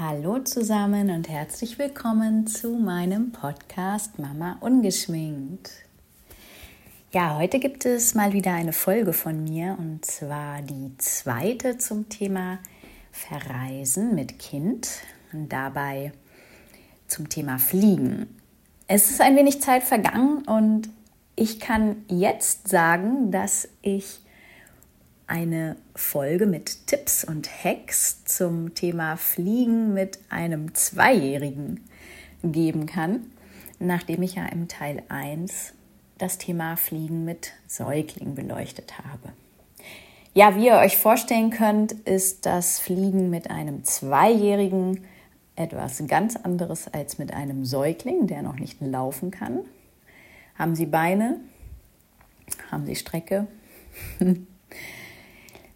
Hallo zusammen und herzlich willkommen zu meinem Podcast Mama Ungeschminkt. Ja, heute gibt es mal wieder eine Folge von mir und zwar die zweite zum Thema Verreisen mit Kind und dabei zum Thema Fliegen. Es ist ein wenig Zeit vergangen und ich kann jetzt sagen, dass ich eine Folge mit Tipps und Hacks zum Thema Fliegen mit einem Zweijährigen geben kann, nachdem ich ja im Teil 1 das Thema Fliegen mit Säuglingen beleuchtet habe. Ja, wie ihr euch vorstellen könnt, ist das Fliegen mit einem Zweijährigen etwas ganz anderes als mit einem Säugling, der noch nicht laufen kann. Haben Sie Beine? Haben Sie Strecke?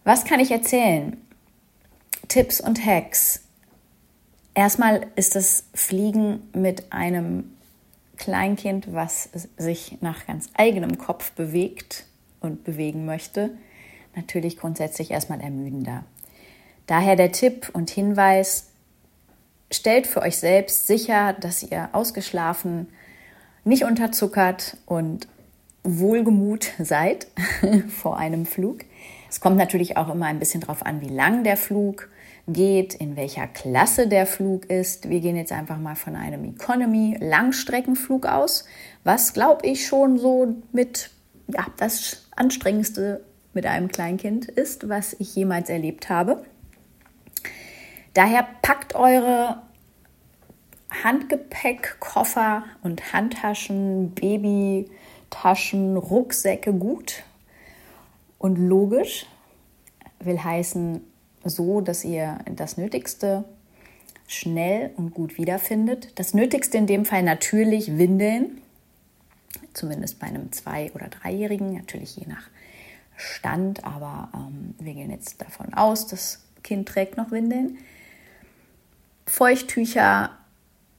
Was kann ich erzählen? Tipps und Hacks. Erstmal ist das Fliegen mit einem Kleinkind, was sich nach ganz eigenem Kopf bewegt und bewegen möchte, natürlich grundsätzlich erstmal ermüdender. Daher der Tipp und Hinweis, stellt für euch selbst sicher, dass ihr ausgeschlafen, nicht unterzuckert und wohlgemut seid vor einem Flug. Es kommt natürlich auch immer ein bisschen darauf an, wie lang der Flug geht, in welcher Klasse der Flug ist. Wir gehen jetzt einfach mal von einem Economy-Langstreckenflug aus, was glaube ich schon so mit ja, das anstrengendste mit einem Kleinkind ist, was ich jemals erlebt habe. Daher packt eure Handgepäck, Koffer und Handtaschen, Babytaschen, Rucksäcke gut und logisch will heißen so, dass ihr das Nötigste schnell und gut wiederfindet. Das Nötigste in dem Fall natürlich Windeln, zumindest bei einem Zwei- oder Dreijährigen, natürlich je nach Stand, aber ähm, wir gehen jetzt davon aus, das Kind trägt noch Windeln. Feuchttücher,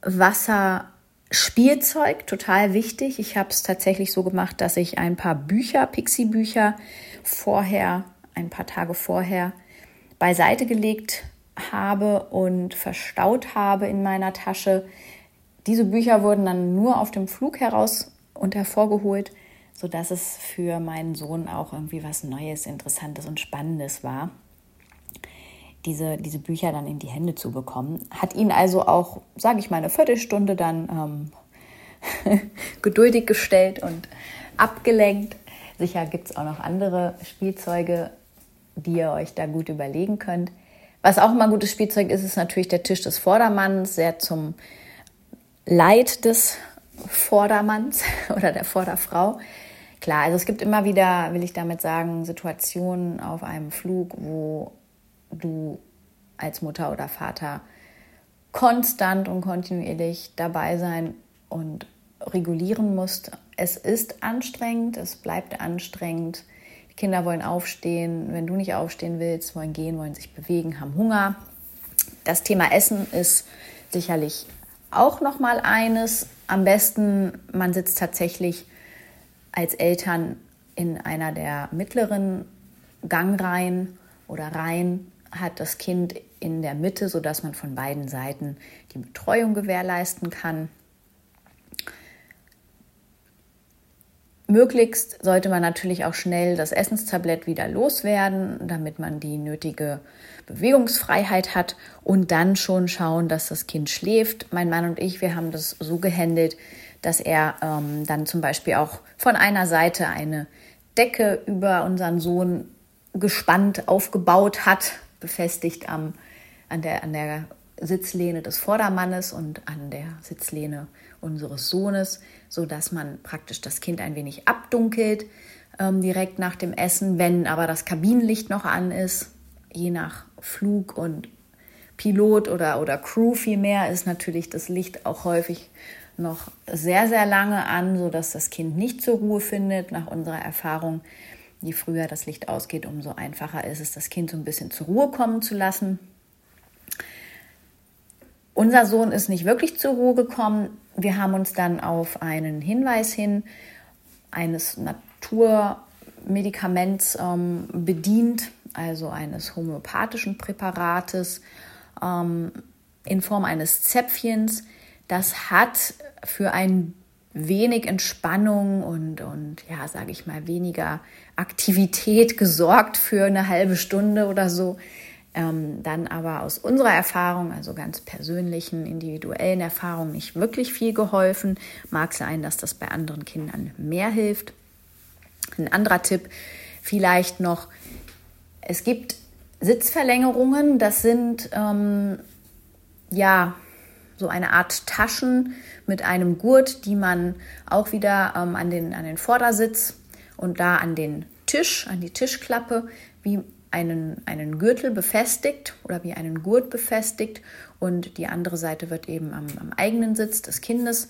Wasser, Spielzeug, total wichtig. Ich habe es tatsächlich so gemacht, dass ich ein paar Bücher, Pixie-Bücher, vorher, ein paar Tage vorher, beiseite gelegt habe und verstaut habe in meiner Tasche. Diese Bücher wurden dann nur auf dem Flug heraus und hervorgeholt, sodass es für meinen Sohn auch irgendwie was Neues, Interessantes und Spannendes war, diese, diese Bücher dann in die Hände zu bekommen. Hat ihn also auch, sage ich mal, eine Viertelstunde dann ähm, geduldig gestellt und abgelenkt. Sicher gibt es auch noch andere Spielzeuge, die ihr euch da gut überlegen könnt. Was auch immer ein gutes Spielzeug ist, ist natürlich der Tisch des Vordermanns, sehr zum Leid des Vordermanns oder der Vorderfrau. Klar, also es gibt immer wieder, will ich damit sagen, Situationen auf einem Flug, wo du als Mutter oder Vater konstant und kontinuierlich dabei sein und regulieren musst. Es ist anstrengend, es bleibt anstrengend. Die Kinder wollen aufstehen, wenn du nicht aufstehen willst, wollen gehen, wollen sich bewegen, haben Hunger. Das Thema Essen ist sicherlich auch noch mal eines. Am besten, man sitzt tatsächlich als Eltern in einer der mittleren Gangreihen oder Reihen, hat das Kind in der Mitte, sodass man von beiden Seiten die Betreuung gewährleisten kann. Möglichst sollte man natürlich auch schnell das Essenstablett wieder loswerden, damit man die nötige Bewegungsfreiheit hat und dann schon schauen, dass das Kind schläft. Mein Mann und ich, wir haben das so gehandelt, dass er ähm, dann zum Beispiel auch von einer Seite eine Decke über unseren Sohn gespannt aufgebaut hat, befestigt am, an, der, an der Sitzlehne des Vordermannes und an der Sitzlehne unseres Sohnes, sodass man praktisch das Kind ein wenig abdunkelt ähm, direkt nach dem Essen. Wenn aber das Kabinenlicht noch an ist, je nach Flug und Pilot oder, oder Crew vielmehr, ist natürlich das Licht auch häufig noch sehr, sehr lange an, sodass das Kind nicht zur Ruhe findet. Nach unserer Erfahrung, je früher das Licht ausgeht, umso einfacher ist es, das Kind so ein bisschen zur Ruhe kommen zu lassen. Unser Sohn ist nicht wirklich zur Ruhe gekommen. Wir haben uns dann auf einen Hinweis hin eines Naturmedikaments ähm, bedient, also eines homöopathischen Präparates, ähm, in Form eines Zäpfchens. Das hat für ein wenig Entspannung und, und ja, sage ich mal, weniger Aktivität gesorgt für eine halbe Stunde oder so. Ähm, dann aber aus unserer Erfahrung, also ganz persönlichen, individuellen Erfahrungen, nicht wirklich viel geholfen. Mag sein, dass das bei anderen Kindern mehr hilft. Ein anderer Tipp vielleicht noch, es gibt Sitzverlängerungen, das sind ähm, ja so eine Art Taschen mit einem Gurt, die man auch wieder ähm, an, den, an den Vordersitz und da an den Tisch, an die Tischklappe, wie einen, einen Gürtel befestigt oder wie einen Gurt befestigt und die andere Seite wird eben am, am eigenen Sitz des Kindes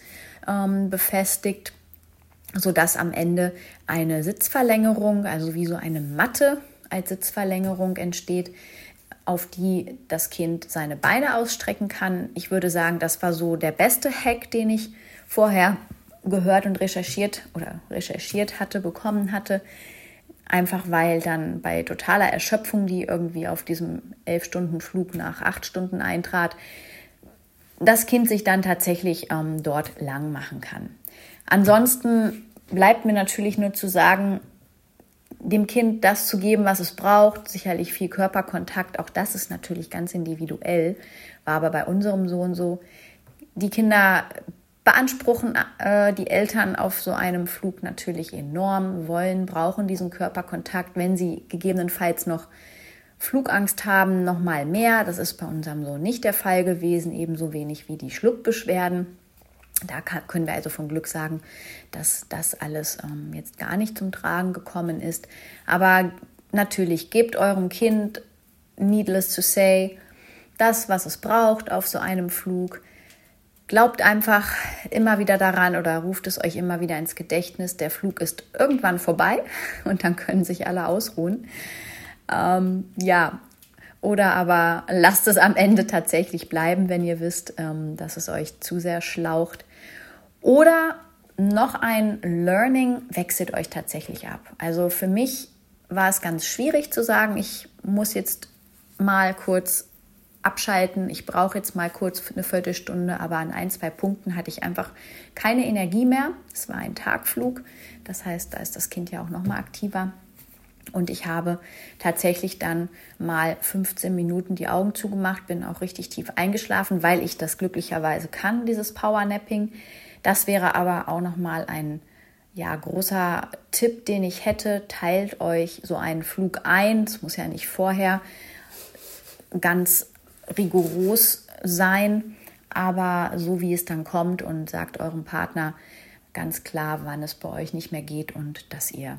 ähm, befestigt, sodass am Ende eine Sitzverlängerung, also wie so eine Matte als Sitzverlängerung entsteht, auf die das Kind seine Beine ausstrecken kann. Ich würde sagen, das war so der beste Hack, den ich vorher gehört und recherchiert oder recherchiert hatte, bekommen hatte. Einfach weil dann bei totaler Erschöpfung, die irgendwie auf diesem elf Stunden Flug nach acht Stunden eintrat, das Kind sich dann tatsächlich ähm, dort lang machen kann. Ansonsten bleibt mir natürlich nur zu sagen, dem Kind das zu geben, was es braucht. Sicherlich viel Körperkontakt, auch das ist natürlich ganz individuell, war aber bei unserem Sohn so. Die Kinder beanspruchen äh, die Eltern auf so einem Flug natürlich enorm, wollen, brauchen diesen Körperkontakt, wenn sie gegebenenfalls noch Flugangst haben, noch mal mehr. Das ist bei unserem Sohn nicht der Fall gewesen, ebenso wenig wie die Schluckbeschwerden. Da können wir also von Glück sagen, dass das alles ähm, jetzt gar nicht zum Tragen gekommen ist. Aber natürlich gebt eurem Kind, needless to say, das, was es braucht auf so einem Flug. Glaubt einfach immer wieder daran oder ruft es euch immer wieder ins Gedächtnis, der Flug ist irgendwann vorbei und dann können sich alle ausruhen. Ähm, ja, oder aber lasst es am Ende tatsächlich bleiben, wenn ihr wisst, ähm, dass es euch zu sehr schlaucht. Oder noch ein Learning wechselt euch tatsächlich ab. Also für mich war es ganz schwierig zu sagen, ich muss jetzt mal kurz abschalten, ich brauche jetzt mal kurz eine Viertelstunde, aber an ein, zwei Punkten hatte ich einfach keine Energie mehr. Es war ein Tagflug, das heißt, da ist das Kind ja auch noch mal aktiver. Und ich habe tatsächlich dann mal 15 Minuten die Augen zugemacht, bin auch richtig tief eingeschlafen, weil ich das glücklicherweise kann, dieses Powernapping. Das wäre aber auch noch mal ein ja, großer Tipp, den ich hätte. Teilt euch so einen Flug ein. Es muss ja nicht vorher ganz rigoros sein, aber so wie es dann kommt und sagt eurem Partner ganz klar, wann es bei euch nicht mehr geht und dass ihr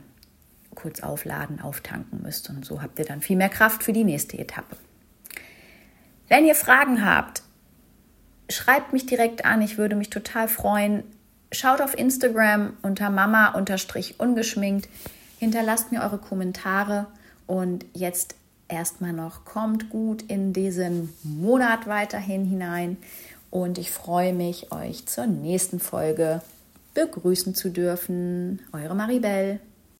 kurz aufladen, auftanken müsst. Und so habt ihr dann viel mehr Kraft für die nächste Etappe. Wenn ihr Fragen habt, schreibt mich direkt an. Ich würde mich total freuen. Schaut auf Instagram unter mama-ungeschminkt. Hinterlasst mir eure Kommentare. Und jetzt erstmal noch, kommt gut in diesen Monat weiterhin hinein. Und ich freue mich, euch zur nächsten Folge begrüßen zu dürfen. Eure Maribel.